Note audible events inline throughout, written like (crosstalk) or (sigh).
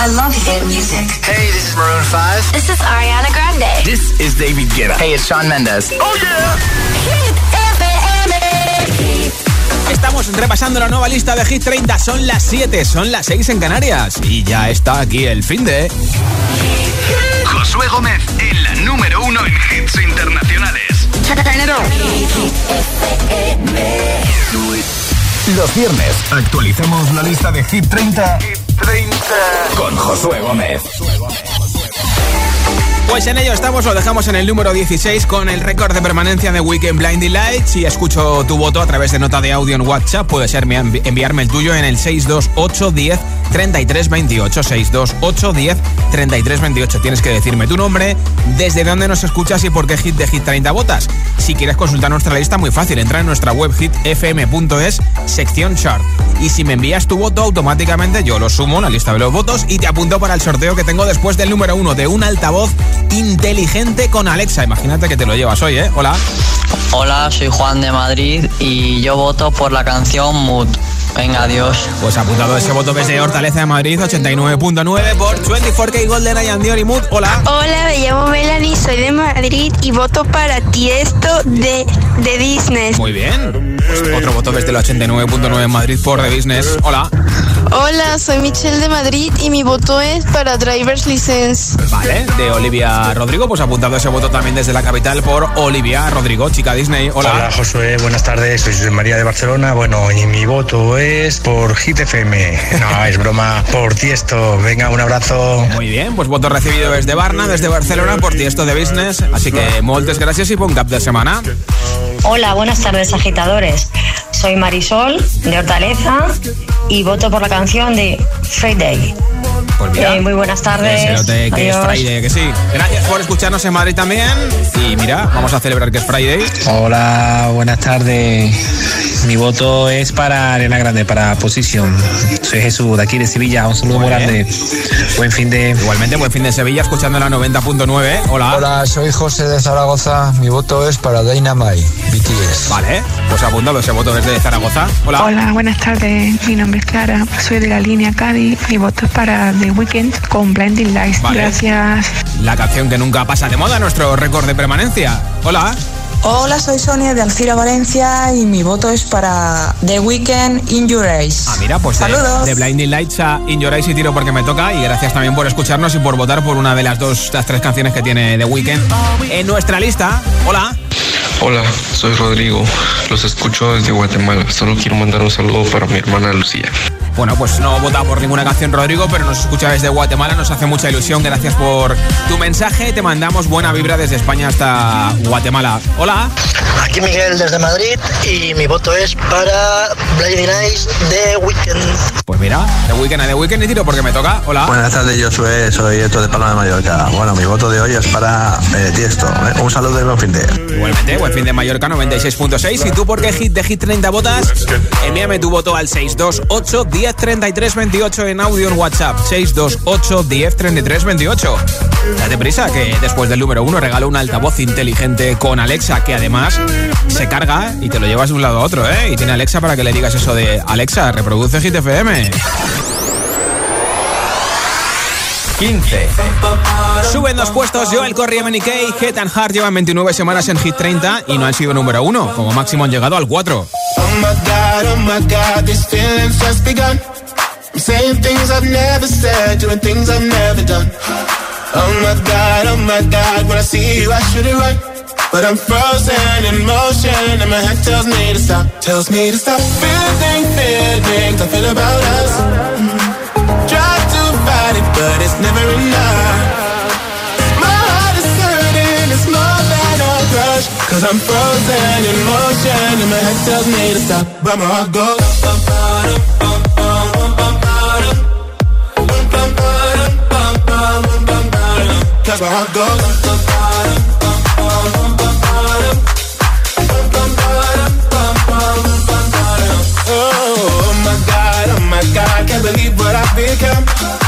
I love hit music. Hey, this is Maroon 5. This is Ariana Grande. This is David Guetta. Hey, it's Shawn Mendes. Oh yeah. Hit FM. Estamos repasando la nueva lista de Hit 30. Son las 7, son las 6 en Canarias. Y ya está aquí el fin de. Josué Gómez en la número uno en hits internacionales. Los viernes actualicemos la lista de Hit 30, Hit 30. con Josué Gómez. Pues en ello estamos, lo dejamos en el número 16 con el récord de permanencia de Weekend Blinding Lights. Si escucho tu voto a través de nota de audio en WhatsApp, puede ser enviarme el tuyo en el 628 10 33 28. 628 10 33 28. Tienes que decirme tu nombre, desde dónde nos escuchas y por qué hit de Hit 30 votas. Si quieres consultar nuestra lista, muy fácil. Entra en nuestra web hitfm.es, sección chart. Y si me envías tu voto, automáticamente yo lo sumo en la lista de los votos y te apunto para el sorteo que tengo después del número uno de un altavoz inteligente con Alexa. Imagínate que te lo llevas hoy, ¿eh? Hola. Hola, soy Juan de Madrid y yo voto por la canción Mood. Venga, adiós. Pues apuntado ese voto desde Hortaleza de Madrid, 89.9 por 24K Golden and Dior y Mood. Hola. Hola, me llamo Melanie, soy de Madrid y voto para ti esto de, de Disney. Muy bien. Pues otro voto desde el 89.9 en Madrid por The Business. Hola. Hola, soy Michelle de Madrid y mi voto es para Driver's License. Vale, de Olivia Rodrigo, pues apuntado ese voto también desde la capital por Olivia Rodrigo, chica Disney. Hola. Hola, Josué, buenas tardes. Soy José María de Barcelona. Bueno, y mi voto es por Hit FM. No, es broma, por Tiesto. Venga, un abrazo. Muy bien, pues voto recibido desde Barna, desde Barcelona, por Tiesto de Business. Así que muchas gracias y buen cap de semana. Hola, buenas tardes, agitadores. Soy Marisol, de Hortaleza, y voto por la canción de Friday. Pues mira, Eh, muy buenas tardes. Que se note que es Adiós. Friday, que sí. Gracias por escucharnos en Madrid también. Y mira, vamos a celebrar que es Friday. Hola, buenas tardes. Mi voto es para Arena Grande, para Posición. Soy Jesús, de aquí de Sevilla. Un saludo muy grande. Buen fin de. Igualmente, buen fin de Sevilla, escuchando la 90.9. Hola. Hola, soy José de Zaragoza. Mi voto es para Dynamite, BTS. Vale, pues apuntado ese voto desde Zaragoza. Hola. Hola, buenas tardes. Mi nombre es Clara, soy de la línea Cádiz. Mi voto es para The Weeknd con Blinding Lights. Vale. Gracias. La canción que nunca pasa de moda, nuestro récord de permanencia. Hola. Hola, soy Sonia de Alcira, Valencia y mi voto es para The Weeknd In Your Eyes. Ah, mira, pues de, Saludos. de Blinding Lights a In Your Eyes y tiro porque me toca. Y gracias también por escucharnos y por votar por una de las dos, las tres canciones que tiene The Weeknd en nuestra lista. Hola. Hola, soy Rodrigo. Los escucho desde Guatemala. Solo quiero mandar un saludo para mi hermana Lucía. Bueno, pues no vota por ninguna canción, Rodrigo, pero nos escucha desde Guatemala, nos hace mucha ilusión. Gracias por tu mensaje. Te mandamos buena vibra desde España hasta Guatemala. Hola. Aquí Miguel desde Madrid y mi voto es para Blinding Eyes de Weekend. Pues mira, The Weeknd a The Weeknd y tiro porque me toca. Hola. Buenas tardes, yo soy, soy Eto de Palma de Mallorca. Bueno, mi voto de hoy es para eh, Tiesto. ¿eh? Un saludo y buen fin de. Igualmente, buen fin de Mallorca 96.6. ¿Y tú por qué hit de Hit 30 votas? Envíame tu voto al 628 10 33 28 en audio en WhatsApp. 628 10 33 28. Date prisa que después del número 1 regalo un altavoz inteligente con Alexa que además se carga y te lo llevas de un lado a otro, ¿eh? Y tiene Alexa para que le digas eso de Alexa, reproduce Hit FM. 15. Suben dos puestos Joel Corry, MNK, Head and Heart llevan 29 semanas en Hit 30 y no han sido número 1. Como máximo han llegado al 4. Oh my god, oh my god, this feeling's just begun. I'm saying things I've never said, doing things I've never done. Oh my god, oh my god, when I see you I should it right. But I'm frozen in motion and my head tells me to stop, tells me to stop. Feeling, feelings I feel about us. But it's never enough. My heart is hurting, it's more than a crush. Cause I'm frozen in motion and my head tells me to stop. But my heart goes. Cause my heart goes. Oh my god, oh my god, can't believe what I've become.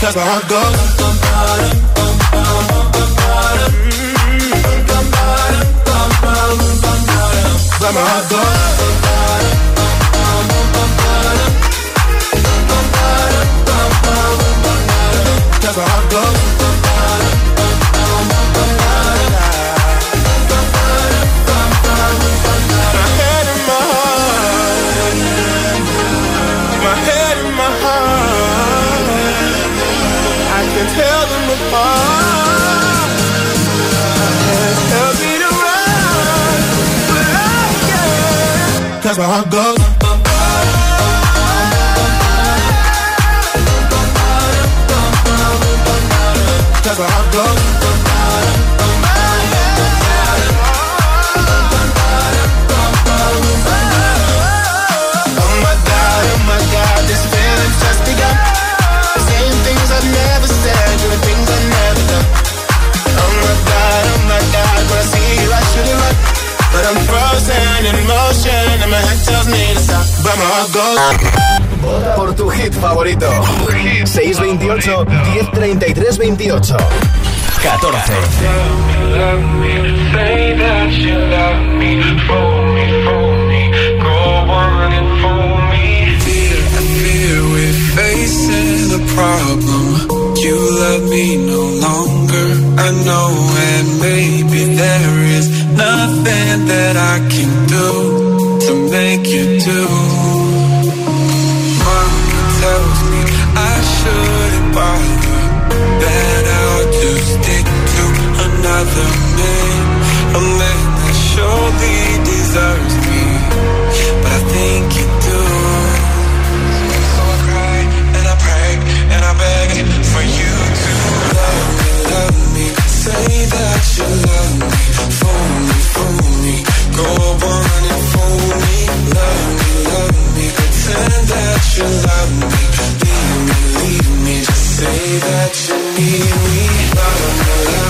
that's how I That's where I go. I'm frozen in motion and my head tells me to stop. But my heart goes. Vota por tu hit favorito. 628 1033 28 14. Love me, say that you love me, fool me, fool me, go on and fool me. Fear, I fear we're facing a problem. You love me no longer, I know, and maybe nothing that I can do to make you do. Mama tells me I shouldn't bother, that I'll just stick to another man, a man that surely deserves me, go on and fool me, love me, love me, pretend that you love me, leave me, leave me, just say that you need me, love me, love me.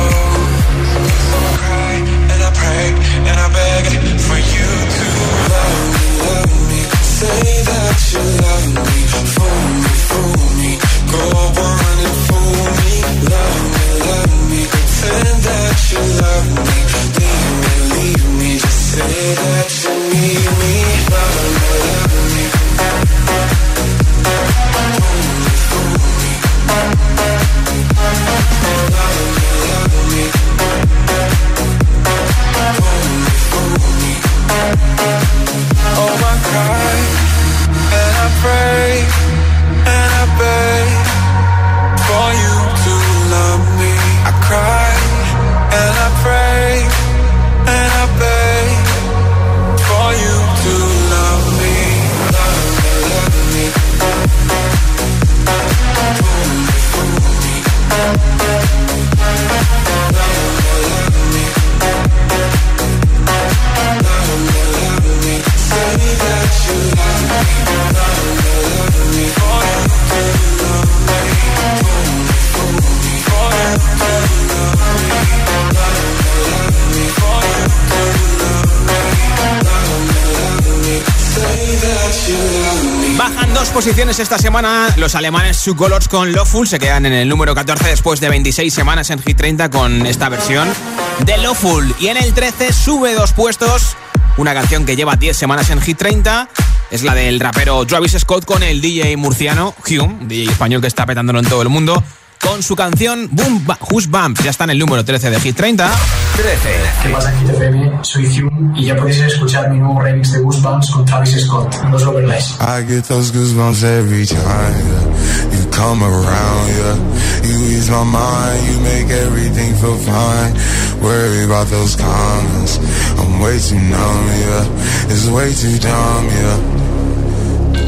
Say that you love me. Fool semana. Los alemanes Su Colors con Lawful se quedan en el número 14 después de 26 semanas en Hit 30 con esta versión de Lawful. Y en el 13 sube dos puestos. Una canción que lleva 10 semanas en Hit 30 es la del rapero Travis Scott con el DJ murciano Hume, DJ español que está petándolo en todo el mundo, con su canción Boom ba Who's Bump. Ya está en el número 13 de Hit 30. 13. ¿Qué pasa, Hit FM? Soy Hume y ya podéis escuchar mi nuevo remix de Goosebumps con Travis Scott. No os lo perdáis. I get those goosebumps every time yeah. you come around, yeah. You ease my mind, you make everything feel fine. Worry about those comments. I'm way too numb, yeah. It's way too dumb, yeah.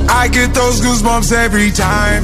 I get those goosebumps every time.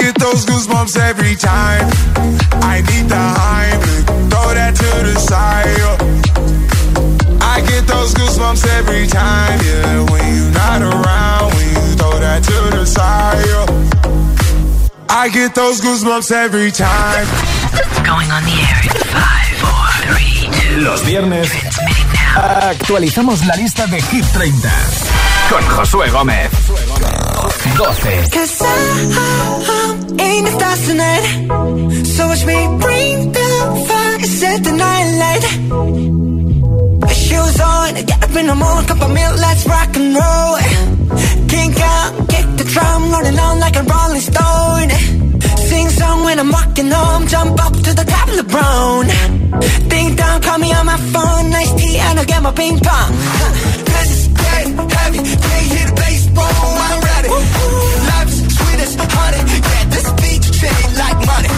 get those goosebumps every time. I need the Heimlich, throw that to the side. I get those goosebumps every time, yeah. When you're not around, when you throw that to the side. I get those goosebumps every time. Going on the air in five, four, three, two. Los viernes actualizamos la lista de Hit 30 con Josué Gómez. 12. Cause I'm in the stars tonight. So watch me bring the fire, set the night light. Shoes on, get up in the morning, cup of milk, let's rock and roll. Kink out, kick the drum, rolling on like a rolling stone. Sing song when I'm walking home, jump up to the top of the brown. Ding dong, call me on my phone, nice tea, and I'll get my ping pong. (laughs) Cause it's dead heavy, can't hear the honey, yeah, this beat chain like money.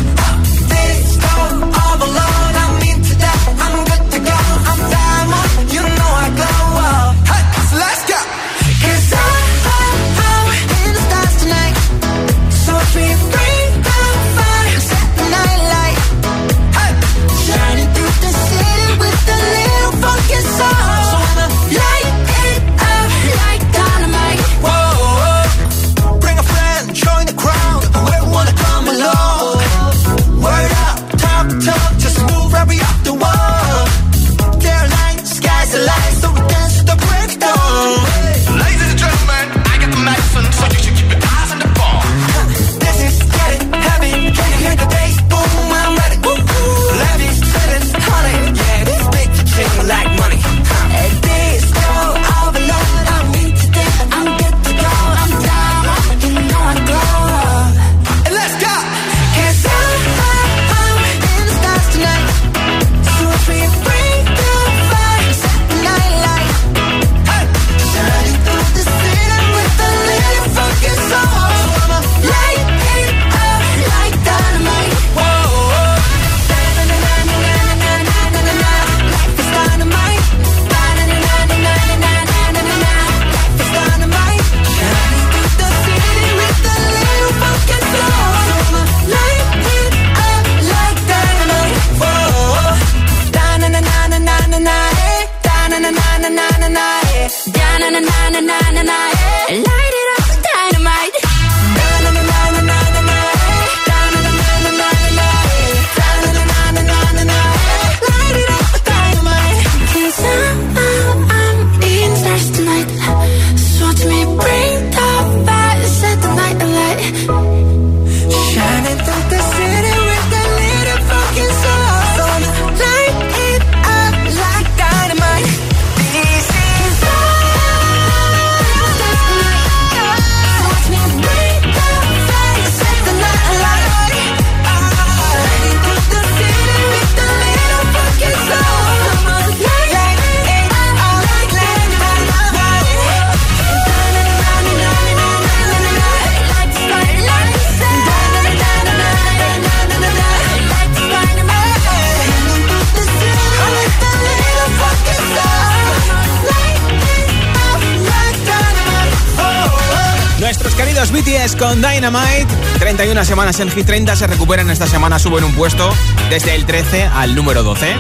Dynamite, 31 semanas en Hit 30, se recuperan esta semana, suben un puesto desde el 13 al número 12.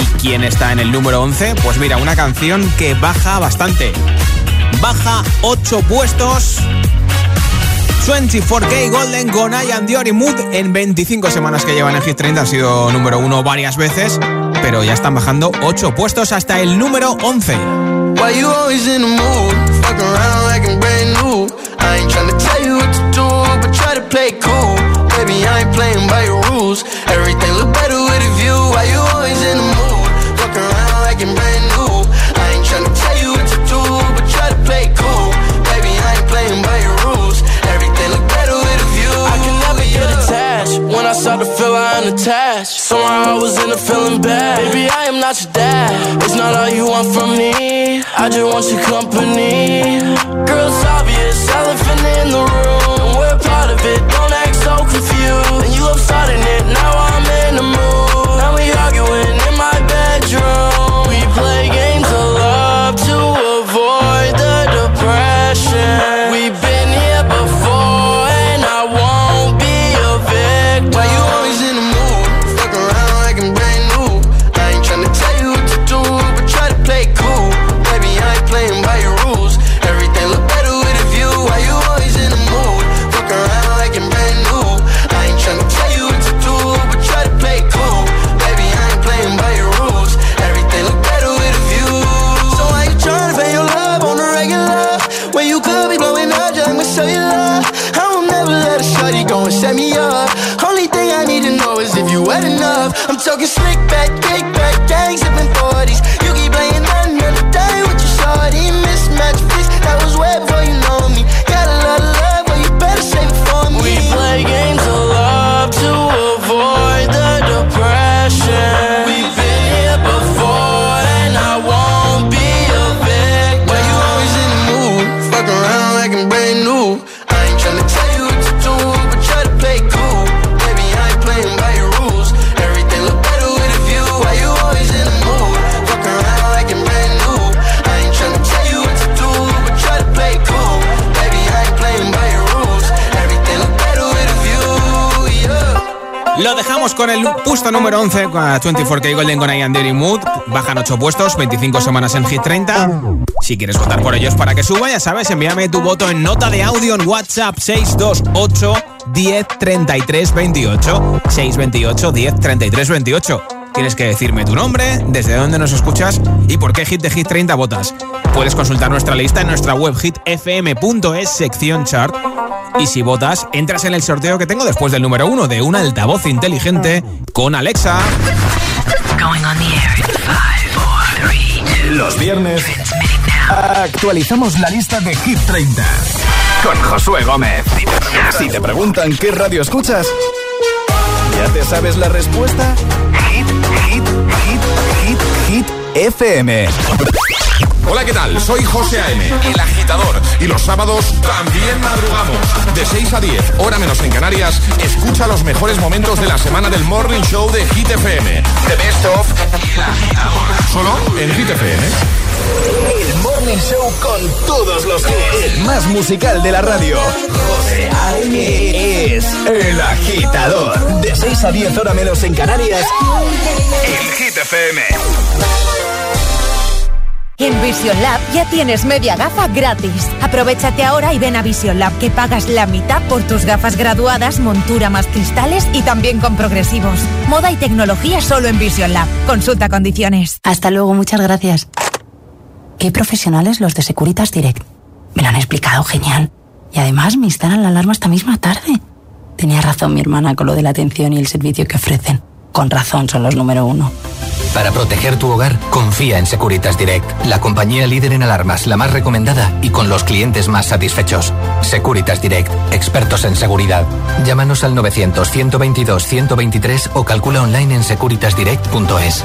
¿Y quién está en el número 11? Pues mira, una canción que baja bastante. Baja 8 puestos 24K Golden con Ian Dior y Mood en 25 semanas que llevan en Hit 30 han sido número 1 varias veces, pero ya están bajando 8 puestos hasta el número 11. I ain't trying to tell you what to do, but try to play cool. Baby, I ain't playing by your rules. Everything look better with a view. Why you always in the mood? Fuck around like I'm brand new. I ain't trying to tell you what to do, but try to play cool. Baby, I ain't playing by your rules. Everything look better with a view. I can never get attached. When I start to feel I'm attached. Somehow I was in a feeling bad. Baby, I am not your dad. It's not all you want from me. I just want your company. Girl, it's obvious, dejamos con el puesto número 11 con 24K Golden con Ian Dairy Mood. Bajan 8 puestos, 25 semanas en Hit 30. Si quieres votar por ellos para que suba, ya sabes, envíame tu voto en nota de audio en WhatsApp 628 10 33 28. 628 10 33 28. Tienes que decirme tu nombre, desde dónde nos escuchas y por qué hit de Hit 30 votas. Puedes consultar nuestra lista en nuestra web hitfm.es sección chart. Y si votas, entras en el sorteo que tengo después del número uno de un altavoz inteligente con Alexa. Going on the air in five, four, three, two. Los viernes actualizamos la lista de Hit 30 con Josué Gómez. Si te preguntan qué radio escuchas, ¿ya te sabes la respuesta? FM. Hola, ¿qué tal? Soy José A.M., el agitador. Y los sábados también madrugamos. De 6 a 10, hora menos en Canarias, escucha los mejores momentos de la semana del Morning Show de Hit FM. The Best of El Agitador. Solo en Hit FM. El Morning Show con todos los hits. El más musical de la radio. José A.M. es El Agitador. De 6 a 10, hora menos en Canarias. En Hit FM. En Vision Lab ya tienes media gafa gratis. Aprovechate ahora y ven a Vision Lab que pagas la mitad por tus gafas graduadas, montura más cristales y también con progresivos. Moda y tecnología solo en Vision Lab. Consulta condiciones. Hasta luego, muchas gracias. Qué profesionales los de Securitas Direct. Me lo han explicado genial. Y además me instalan la alarma esta misma tarde. Tenía razón mi hermana con lo de la atención y el servicio que ofrecen. Con razón son los número uno. Para proteger tu hogar, confía en Securitas Direct, la compañía líder en alarmas, la más recomendada y con los clientes más satisfechos. Securitas Direct, expertos en seguridad. Llámanos al 900-122-123 o calcula online en securitasdirect.es.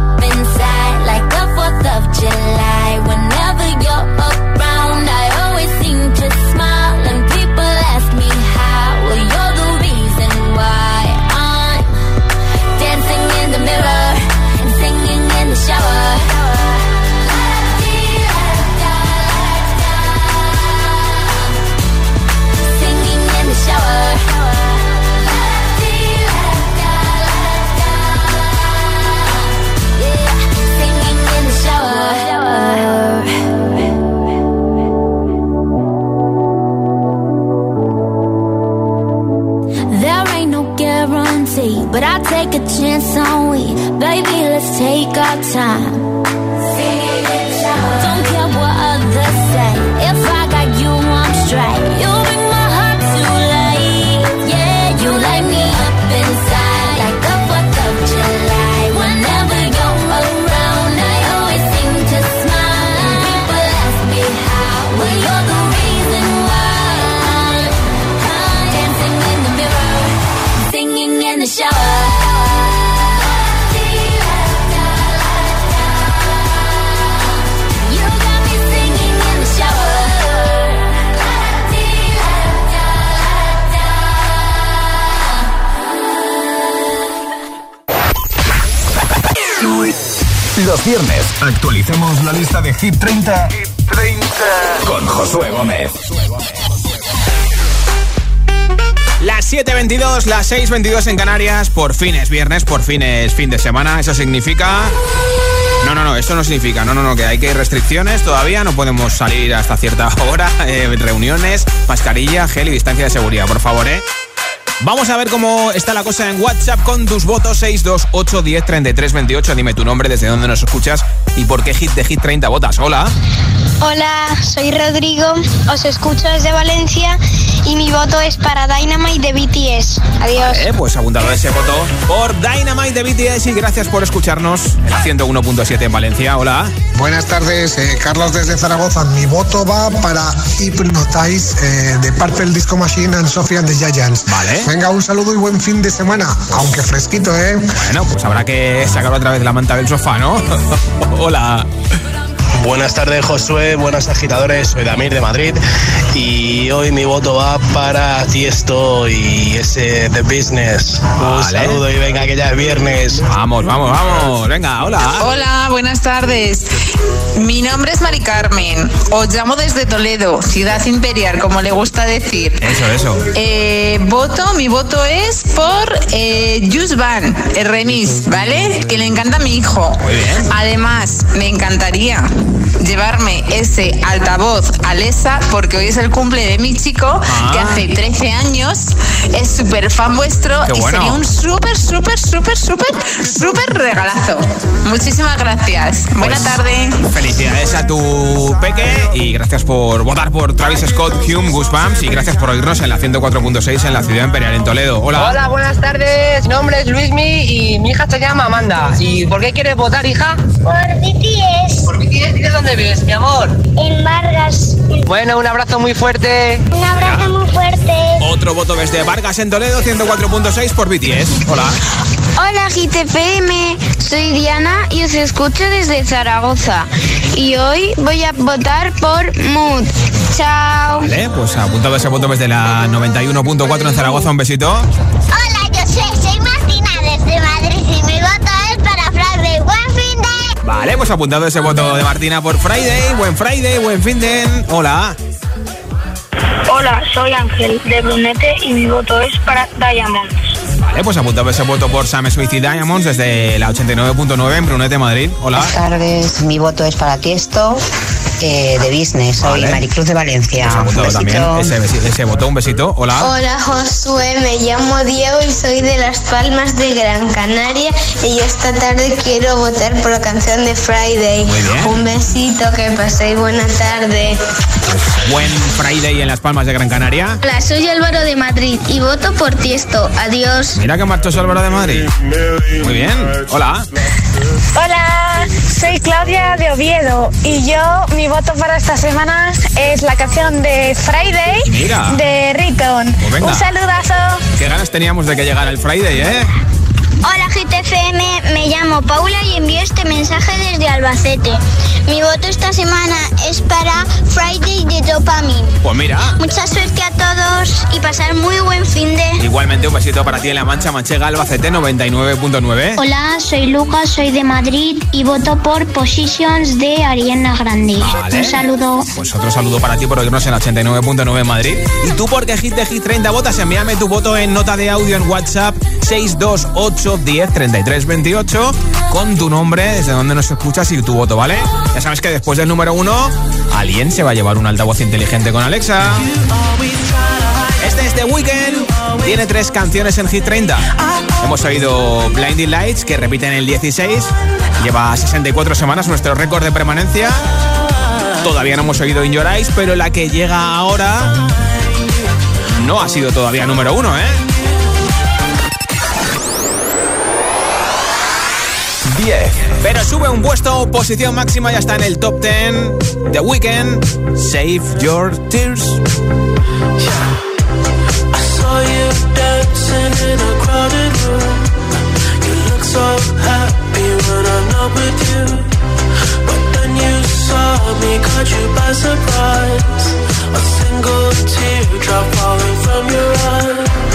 our time. Viernes actualicemos la lista de Hit 30, con Josué Gómez. Las 7.22, las 6.22 en Canarias, por fin es viernes, por fin es fin de semana, eso significa... No, no, no, eso no significa, no, no, no, que hay que ir restricciones todavía, no podemos salir hasta cierta (laughs) hora, eh, reuniones, mascarilla, gel y distancia de seguridad, por favor, ¿eh? Vamos a ver cómo está la cosa en WhatsApp con tus votos 628 10 33 28. Dime tu nombre, desde dónde nos escuchas y por qué hit de Hit 30 votas. Hola. Hola, soy Rodrigo, os escucho desde Valencia y mi voto es para Dynamite de BTS. Adiós. Eh, pues apuntado ese voto por Dynamite de BTS y gracias por escucharnos en la 101.7 en Valencia. Hola. Buenas tardes, eh, Carlos desde Zaragoza. Mi voto va para Hypnotize eh, de Purple Disco Machine and Sophie and the Giants. Vale. Venga, un saludo y buen fin de semana, aunque fresquito, ¿eh? Bueno, pues habrá que sacar otra vez la manta del sofá, ¿no? (laughs) Hola. Buenas tardes, Josué. Buenas agitadores. Soy Damir de Madrid. Y hoy mi voto va para Tiesto y ese The Business. Un Vale. saludo y venga, que ya es viernes. Vamos, vamos, vamos. Venga, hola. Hola, buenas tardes. Mi nombre es Mari Carmen. Os llamo desde Toledo, ciudad imperial, como le gusta decir. Eso, eso. Eh, voto, mi voto es por eh, Just Van, el remix, ¿vale? Que le encanta a mi hijo. Muy bien. Además, me encantaría llevarme ese altavoz Alexa porque hoy es el cumple de mi chico que Ah. hace 13 años es súper fan vuestro Qué y bueno. sería un súper, súper, súper, súper, súper regalazo. Muchísimas gracias. Buena Pues, tarde. Felicidades a tu peque y gracias por votar por Travis Scott, Hume, Goosebumps y gracias por oírnos en la 104.6 en la ciudad imperial en Toledo. Hola. Hola, buenas tardes. Mi nombre es Luismi y mi hija se llama Amanda. ¿Y por qué quieres votar, hija? Por BTS. ¿Por BTS? ¿Y de dónde vives, mi amor? En Vargas. Bueno, un abrazo muy fuerte. Un abrazo muy fuerte. Otro voto desde Vargas en Toledo, 104.6 por BTS. Hola. Hola GTPM, soy Diana y os escucho desde Zaragoza. Y hoy voy a votar por Mood. Chao. Vale, pues apuntado ese voto desde la 91.4 en Zaragoza. Un besito. Hola, yo soy, soy Martina desde Madrid y mi voto es para Friday. Buen fin de... Vale, pues apuntado ese voto de Martina por Friday. Buen Friday, buen fin de. Hola. Hola, soy Ángel de Brunete y mi voto es para Diamonds. Vale, pues apuntado ese voto por Sam Smith y Diamonds desde la 89.9 en Brunete, Madrid. Hola. Buenas tardes, mi voto es para Tiesto eh, de business. Soy Vale. Maricruz de Valencia. Un apuntado también ese, ese botón, un besito. Hola. Hola Josué, me llamo Diego y soy de Las Palmas de Gran Canaria y esta tarde quiero votar por la canción de Friday. Muy bien. Un besito, que paséis buena tarde. Buen Friday en Las Palmas de Gran Canaria. Hola, soy Álvaro de Madrid y voto por Tiesto. Adiós. Mira que marchó Álvaro de Madrid. Muy bien. Hola. Hola, soy Claudia de Oviedo y yo, mi voto para estas semanas es la canción de Friday Mira. de Riton. Pues. Un saludazo. Qué ganas teníamos de que llegara el Friday, ¿eh? Hola GTFM, me llamo Paula y envío este mensaje desde Albacete. Mi voto esta semana es para Friday de Dopamine. Pues mira. Mucha suerte a todos y pasar muy buen fin de... Igualmente un besito para ti en La Mancha, Manchega, Albacete 99.9. Hola, soy Lucas, soy de Madrid y voto por Positions de Ariana Grande. Vale. Un saludo. Pues otro saludo para ti por oírnos en la 89.9 en Madrid. Y tú porque Hit de Hit 30 votas, envíame tu voto en nota de audio en WhatsApp 628 10 33 28 con tu nombre, desde donde nos escuchas y tu voto, ¿vale? Ya sabes que después del número uno, alguien se va a llevar un altavoz inteligente con Alexa. Este es The Weeknd. Tiene tres canciones en Hit 30. Hemos oído Blinding Lights, que repite en el 16. Lleva 64 semanas nuestro récord de permanencia. Todavía no hemos oído In Your Eyes, pero la que llega ahora no ha sido todavía número uno, ¿eh? 10. Pero sube un puesto, posición máxima, ya está en el top 10. The Weeknd, Save Your Tears. Me, caught you by surprise. A single teardrop falling from your eye.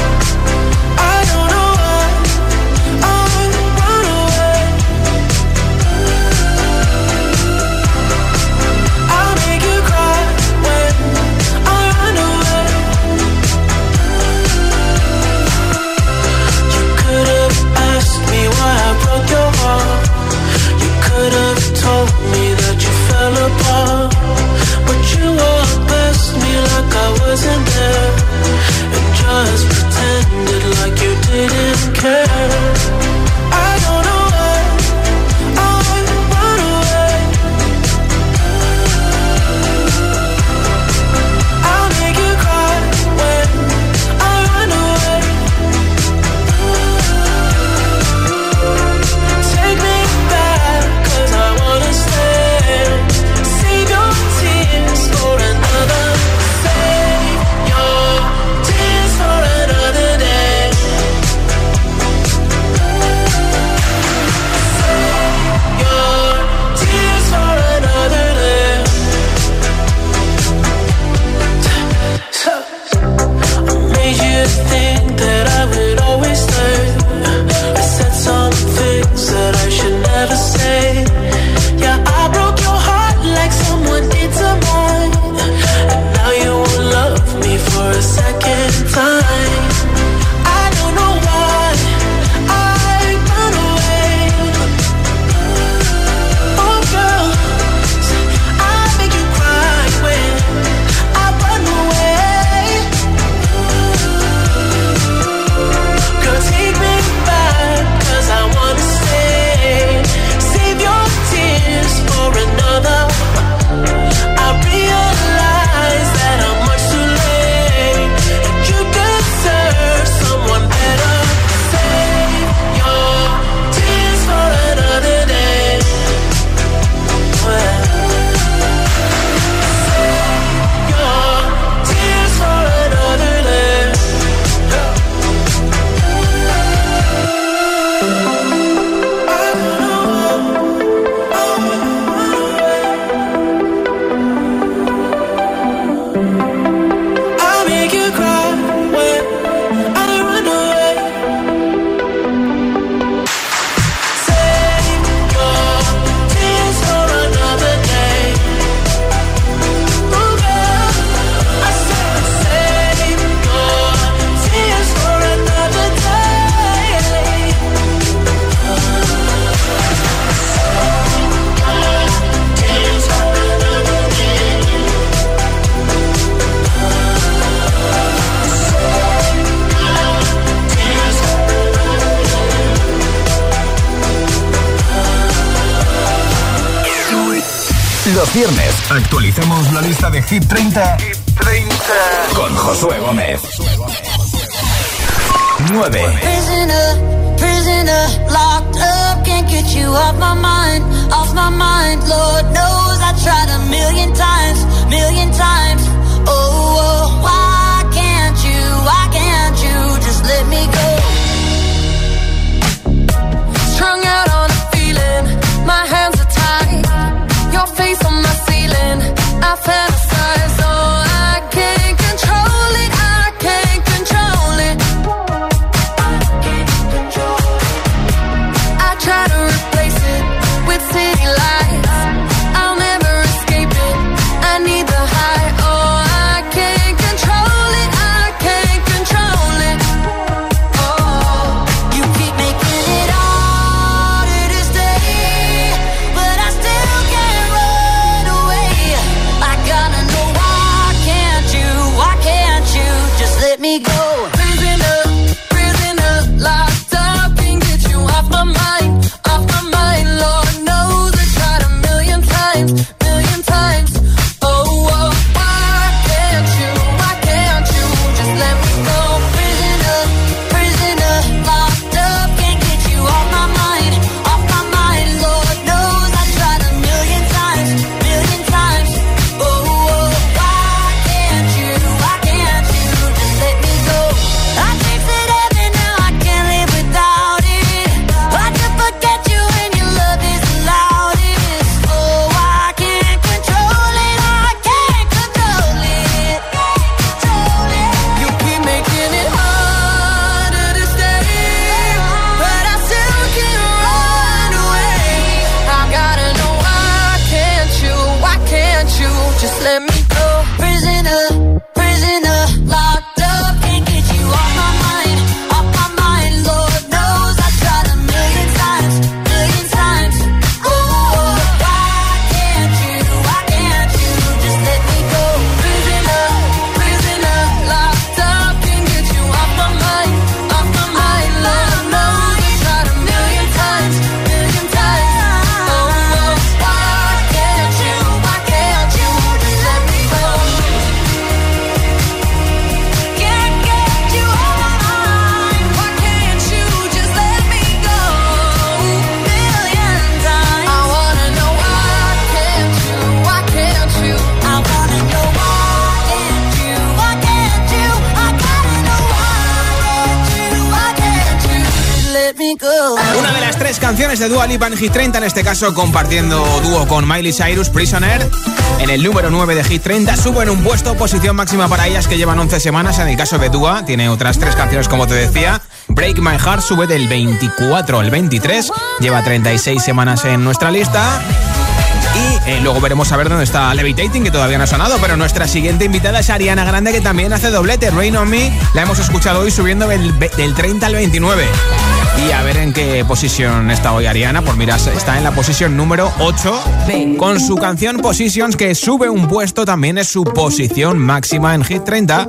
de Hit 30. Hit 30. Con Josué Gómez. 9. canciones de Dua Lipa en Hit 30, en este caso compartiendo dúo con Miley Cyrus, Prisoner. En el número 9 de Hit 30 suben un puesto, posición máxima para ellas que llevan 11 semanas. En el caso de Dua, tiene otras tres canciones como te decía. Break My Heart sube del 24 al 23, lleva 36 semanas en nuestra lista. Y eh, luego veremos a ver dónde está Levitating, que todavía no ha sonado, pero nuestra siguiente invitada es Ariana Grande, que también hace doblete. Rain on Me la hemos escuchado hoy subiendo del, del 30 al 29. Y a ver en qué posición está hoy Ariana. Pues mira, está en la posición número 8 con su canción Positions que sube un puesto, también es su posición máxima en Hit 30.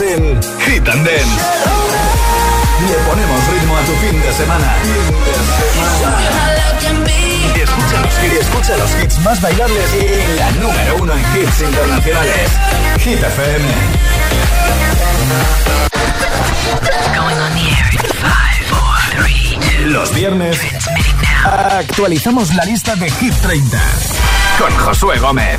En Hit and Dance. Le ponemos ritmo a tu fin de semana. Y escucha los, hits, escucha los hits más bailables y la número uno en hits internacionales. Hit FM. Los viernes actualizamos la lista de Hit 30 con Josué Gómez.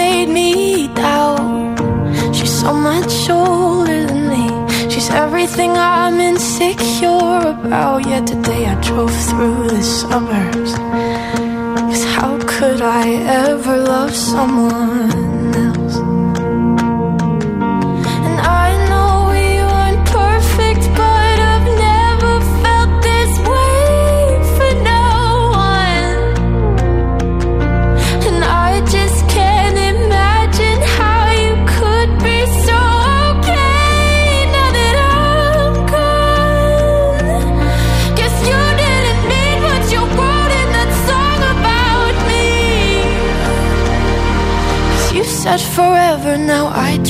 everything I'm insecure about. Yet today I drove through the suburbs. Cause how could I ever love someone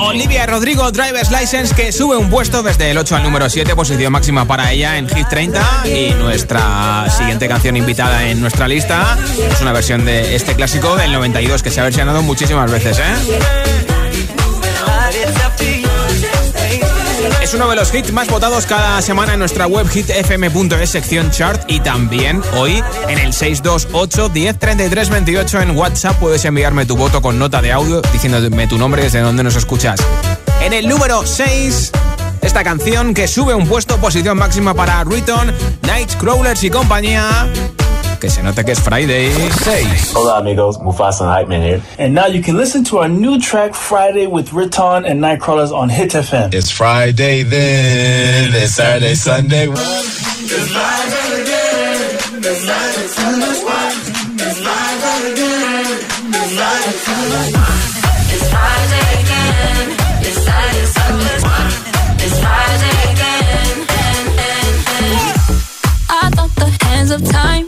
Olivia Rodrigo Driver's License que sube un puesto desde el 8 al número 7, posición máxima para ella en Hit 30 y nuestra siguiente canción invitada en nuestra lista es una versión de este clásico del 92 que se ha versionado muchísimas veces, ¿eh? Es uno de los hits más votados cada semana en nuestra web hitfm.es sección chart y también hoy en el 628 10 33 28 en WhatsApp puedes enviarme tu voto con nota de audio diciéndome tu nombre desde donde nos escuchas. En el número 6 esta canción que sube un puesto posición máxima para Riton, Nightcrawlers y compañía. Que se note que es Friday. 6. Hola amigos, Mufasa and Hype Man here. And now you can listen to our new track Friday with Riton and Nightcrawlers on Hit FM. It's Friday then, it's Saturday, Sunday. It's Friday again. It's Friday, Sunday, one. It's Friday again. It's Saturday, Sunday. One. It's Friday again. I thought the hands of time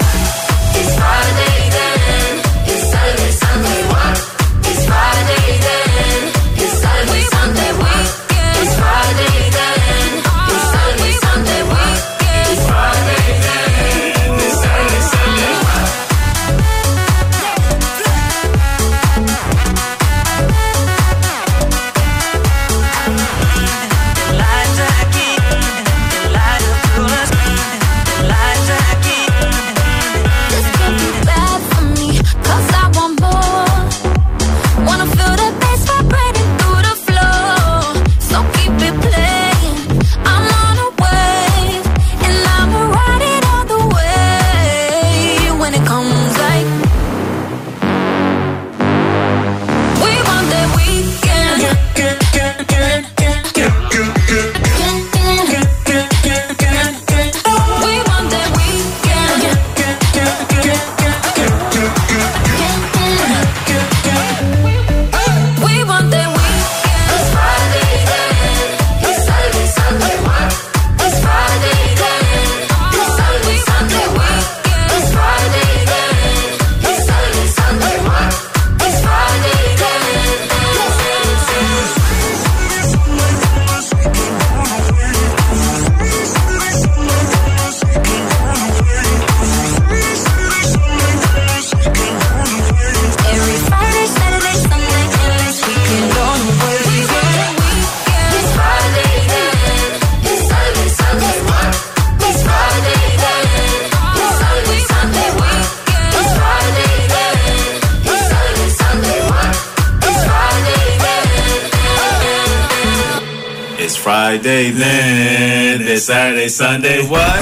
Sunday, what?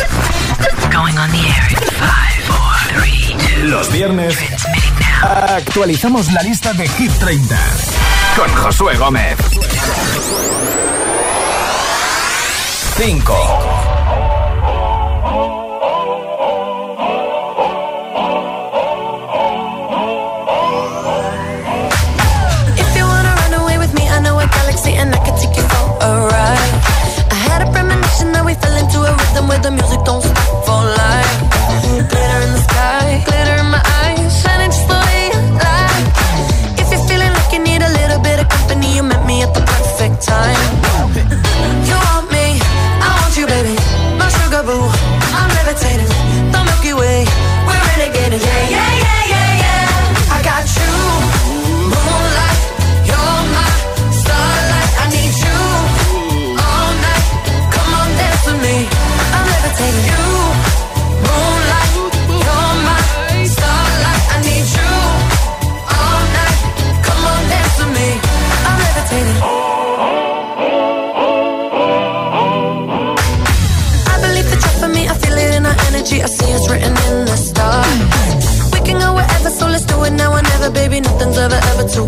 Going on the air in 5, 4, 3, 2. Los viernes actualizamos la lista de Hit 30 con Josué Gómez. 5. The music don't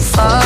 far.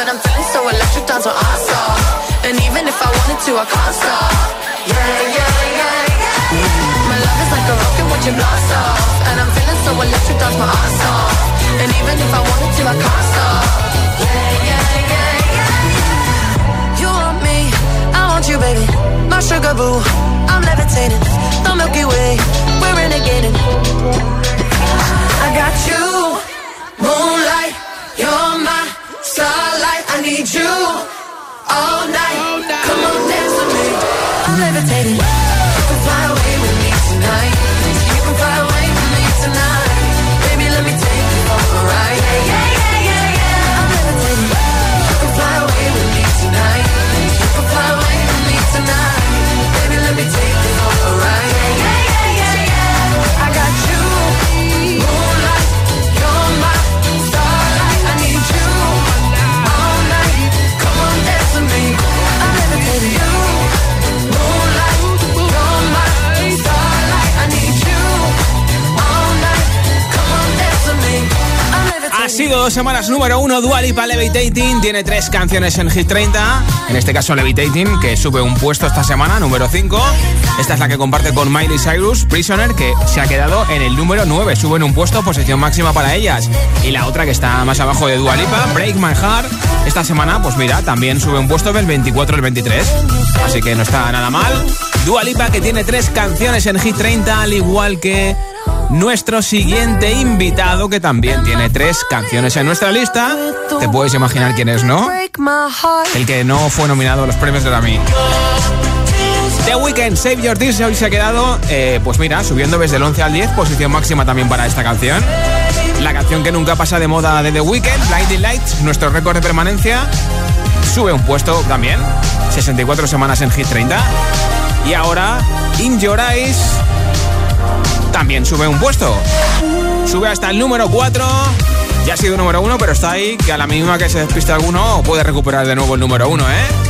And I'm feeling so electric, dance my ass off. And even if I wanted to, I can't stop. Yeah, yeah, yeah, yeah. My love is like a rocket, watch it blast off. And I'm feeling so electric, dance my ass off. And even if I wanted to, I can't stop. Yeah, yeah, yeah, yeah. You want me, I want you, baby. My sugar boo, I'm levitating. The Milky Way, we're renegading. I got you, moonlight. You're. I need you all night. Come on, dance with me. I'm levitating. You can fly away with me tonight. You can fly away with me tonight. Baby, let me take you for a ride. Yeah, yeah, yeah, yeah, yeah. I'm levitating. You can fly away with me tonight. You can fly away with me tonight. Baby, let me take sido dos semanas número uno, Dua Lipa Levitating. Tiene tres canciones en Hit 30. En este caso Levitating, que sube un puesto esta semana, número 5. Esta es la que comparte con Miley Cyrus, Prisoner, que se ha quedado en el número 9. Sube en un puesto, posición máxima para ellas. Y la otra que está más abajo de Dua Lipa, Break My Heart. Esta semana, pues mira, también sube un puesto del 24 al 23. Así que no está nada mal. Dua Lipa que tiene tres canciones en Hit 30, al igual que nuestro siguiente invitado que también tiene tres canciones en nuestra lista. Te puedes imaginar quién es, ¿no? El que no fue nominado a los premios de Grammy. The Weeknd, Save Your Tears, hoy se ha quedado, eh, pues mira, subiendo desde el 11 al 10, posición máxima también para esta canción. La canción que nunca pasa de moda de The Weeknd, Blinding Lights, nuestro récord de permanencia, sube un puesto también, 64 semanas en Hit 30. Y ahora, In Your Eyes, también sube un puesto. Sube hasta el número 4. Ya ha sido número 1, pero está ahí, que a la mínima que se despiste alguno, puede recuperar de nuevo el número 1, ¿eh?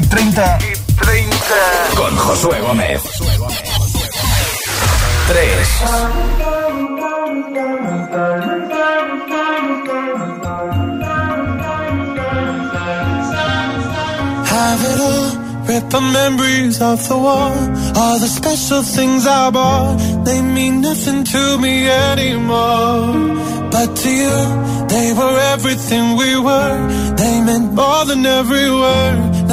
lista de Hit 30, con Josué Gómez. 3. Have it all, rip the memories of the war. All the special things I bought, they mean nothing to me anymore. But to you, they were everything we were. They meant more than every word.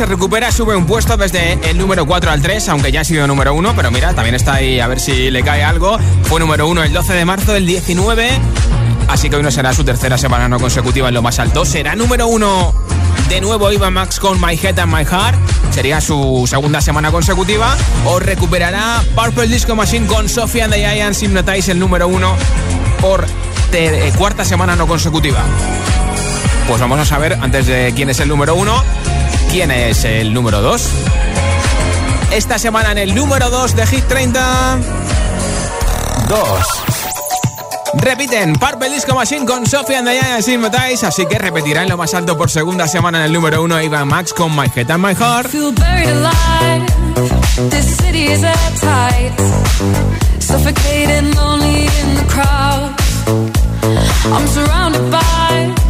se recupera, sube un puesto desde el número 4 al 3, aunque ya ha sido número 1, pero mira, también está ahí a ver si le cae algo. Fue número 1 el 12 de marzo del 19, así que hoy no será su tercera semana no consecutiva en lo más alto. Será número 1 de nuevo Ivan Max con My Head and My Heart, sería su segunda semana consecutiva, o recuperará Purple Disco Machine con Sophie and the Giants Hypnotize el número 1 por eh, cuarta semana no consecutiva. Pues vamos a saber, antes de quién es el número uno, quién es el número dos. Esta semana en el número 2 de Hit 30. 2. Repiten Purple Disco Machine con Sophie and Diana Hypnotize, así que repetirá en lo más alto por segunda semana en el número uno Eva Max con My Head and My Heart. feel buried alive. This city is. Suffocating, lonely in the crowd. I'm surrounded by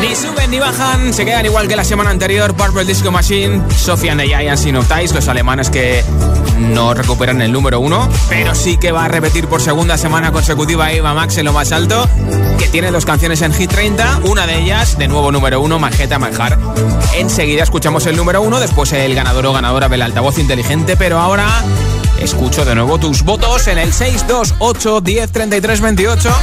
Ni suben ni bajan, se quedan igual que la semana anterior. Purple Disco Machine, Sofia and Giants Hypnotize, los alemanes que no recuperan el número uno, pero sí que va a repetir por segunda semana consecutiva Eva Max en lo más alto, que tiene dos canciones en Hit 30, una de ellas de nuevo número uno, Majeta Manjar. Enseguida escuchamos el número uno, después el ganador o ganadora del altavoz inteligente, pero ahora escucho de nuevo tus votos en el 628 10 33 28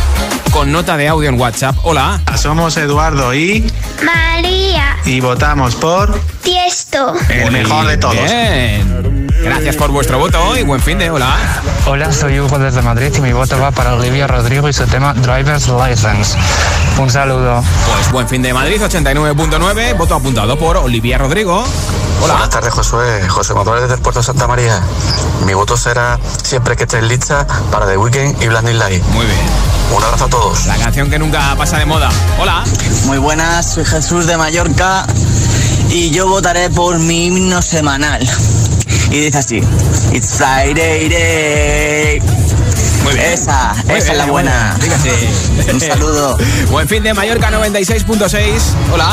con nota de audio en WhatsApp. Hola. Somos Eduardo y. María. Y votamos por. Tiesto. El mejor de todos. Bien. Gracias por vuestro voto y buen fin de hola. Hola, soy Hugo desde Madrid y mi voto va para Olivia Rodrigo y su tema Driver's License. Un saludo. Pues buen fin de Madrid 89.9, voto apuntado por Olivia Rodrigo. Hola. Buenas tardes, Josué. José Motores desde el Puerto Santa María. Mi voto será siempre que estés lista para The Weeknd y Blinding Light. Muy bien. Un abrazo a todos. La canción que nunca pasa de moda. Hola. Muy buenas, soy Jesús de Mallorca y yo votaré por mi himno semanal. Y dice así: It's Friday Day. Muy bien. Esa, Muy esa bien, es la buena. Dígase. (laughs) Un saludo. Buen fin de Mallorca 96.6. Hola.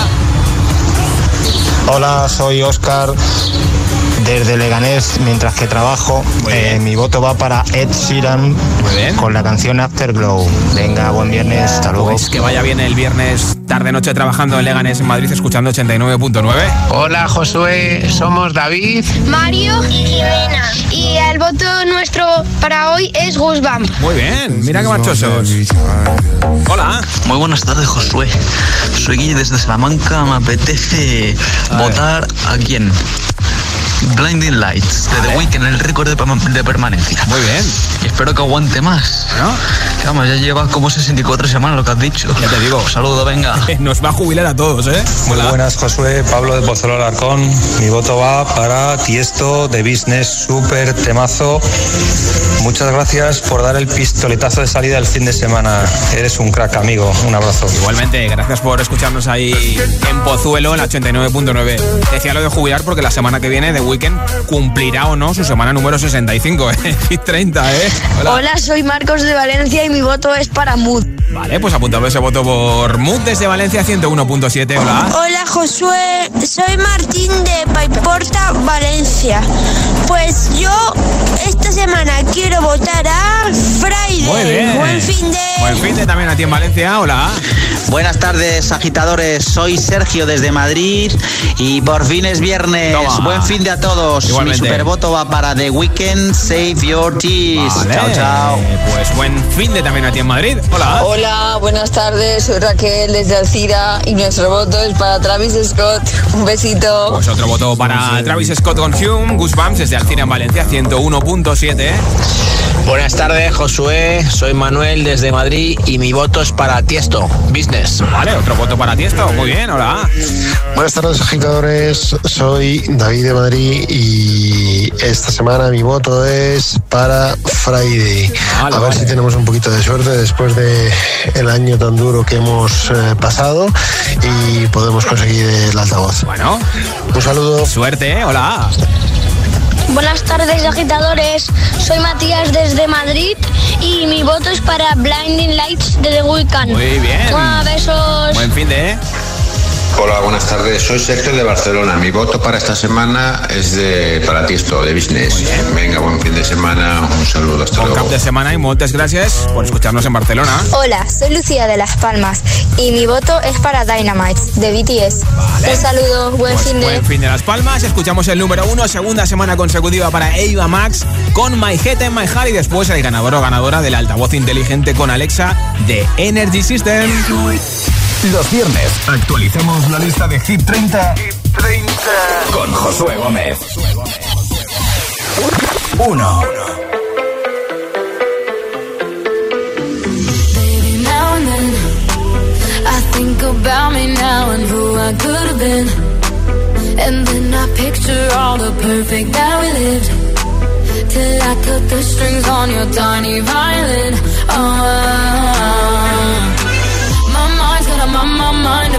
Hola, soy Oscar desde Leganés mientras que trabajo. Eh, mi voto va para Ed Sheeran con la canción Afterglow. Venga, buen viernes, hasta luego. Pues que vaya bien el viernes tarde noche trabajando en Leganés en Madrid escuchando 89.9. Hola Josué, somos David. Mario y Jimena. Y el voto nuestro para hoy es Goosebump. Muy bien, mira qué marchosos. Hola. Muy buenas tardes, Josué. Soy Guille desde Salamanca. Me apetece votar a quién. Blinding Lights de The Weeknd, el récord de, de permanencia. Muy bien. Y espero que aguante más. Que Vamos, ya llevas como 64 semanas lo que has dicho. Ya te digo. Saludo, venga. (laughs) Nos va a jubilar a todos, ¿eh? Muy buenas, Josué. Pablo de Pozuelo Alarcón. Mi voto va para Tiesto de Business, súper temazo. Muchas gracias por dar el pistoletazo de salida el fin de semana. Eres un crack, amigo. Un abrazo. Igualmente, gracias por escucharnos ahí en Pozuelo, en la 89.9. Decía lo de jubilar porque la semana que viene The Weeknd cumplirá o no su semana número 65, (laughs) ¿eh? Hit 30, ¿eh? Hola. Hola, soy Marcos de Valencia y mi voto es para Mood. Vale, pues apuntado ese voto por Mood desde Valencia 101.7. Hola. Hola Josué, soy Martín de Paiporta, Valencia. Pues yo esta semana quiero votar a Friday. Muy bien. Buen fin de... Buen fin de también a ti en Valencia. Hola. Buenas tardes, agitadores. Soy Sergio desde Madrid y por fin es viernes. Toma. Buen fin de a todos. Igualmente. Mi supervoto va para The Weekend. Save your tears. Vale. Chao, chao. Pues buen fin de también a ti en Madrid. Hola. Hola, buenas tardes, soy Raquel desde Alcira y nuestro voto es para Travis Scott. Un besito. Pues otro voto para Travis Scott con Hume, Goosebumps desde Alcina en Valencia 101.7. Buenas tardes, Josué. Soy Manuel desde Madrid y mi voto es para Tiesto, Business. Vale, otro voto para Tiesto. Muy bien, hola. Buenas tardes, agitadores. Soy David de Madrid y esta semana mi voto es para Friday. A ver si tenemos un poquito de suerte después de el año tan duro que hemos eh, pasado y podemos conseguir el altavoz. Bueno, un saludo. Suerte, ¿eh? hola. Buenas tardes agitadores, soy Matías desde Madrid y mi voto es para Blinding Lights de The Weeknd. Muy bien. Besos. Buen fin de. ¿eh? Hola, buenas tardes. Soy Sergio de Barcelona. Mi voto para esta semana es de para Tiesto, de Business. Venga, buen fin de semana. Un saludo. Hasta Bon luego. cap de semana y muchas gracias por escucharnos en Barcelona. Hola, soy Lucía de Las Palmas y mi voto es para Dynamite de BTS. Un saludo, buen Pues fin de. Buen fin de Las Palmas. Escuchamos el número uno, segunda semana consecutiva para Eva Max con My Head and My Heart y después el ganador o ganadora del altavoz inteligente con Alexa de Energy System. Los viernes actualizamos la lista de Hit 30, con Josué Gómez. 1. Baby, now and then I think about me now and who I could have been. And then I picture all the perfect that we lived. Till I cut the strings on your tiny violin. Oh,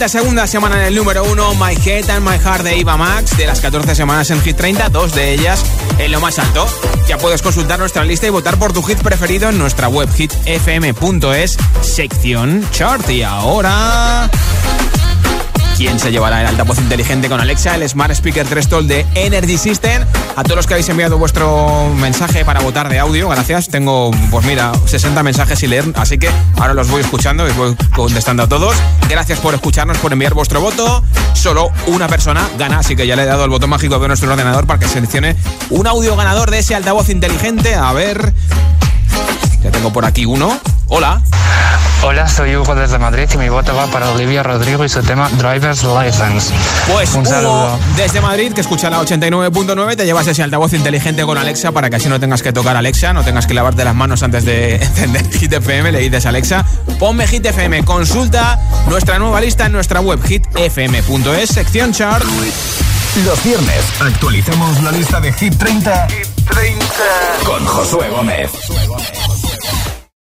32 semana en el número 1, My Head and My Heart de Iva Max, de las 14 semanas en Hit 30, dos de ellas en lo más alto. Ya puedes consultar nuestra lista y votar por tu hit preferido en nuestra web hitfm.es, sección chart. Y ahora... ¿Quién se llevará el altavoz inteligente con Alexa, el Smart Speaker 3 Tool de Energy System? A todos los que habéis enviado vuestro mensaje para votar de audio, gracias. Tengo, pues mira, 60 mensajes sin leer, así que ahora los voy escuchando y voy contestando a todos. Gracias por escucharnos, por enviar vuestro voto. Solo una persona gana, así que ya le he dado el botón mágico de nuestro ordenador para que seleccione un audio ganador de ese altavoz inteligente. A ver, ya tengo por aquí uno. Hola. Hola, soy Hugo desde Madrid y mi voto va para Olivia Rodrigo y su tema Driver's License. Pues un Hugo, saludo. desde Madrid, que escucha la 89.9, te llevas ese altavoz inteligente con Alexa para que así no tengas que tocar Alexa, no tengas que lavarte las manos antes de (laughs) encender Hit FM, le dices a Alexa, ponme Hit FM, consulta nuestra nueva lista en nuestra web hitfm.es, sección chart. Los viernes actualizamos la lista de Hit 30, con Josué Gómez.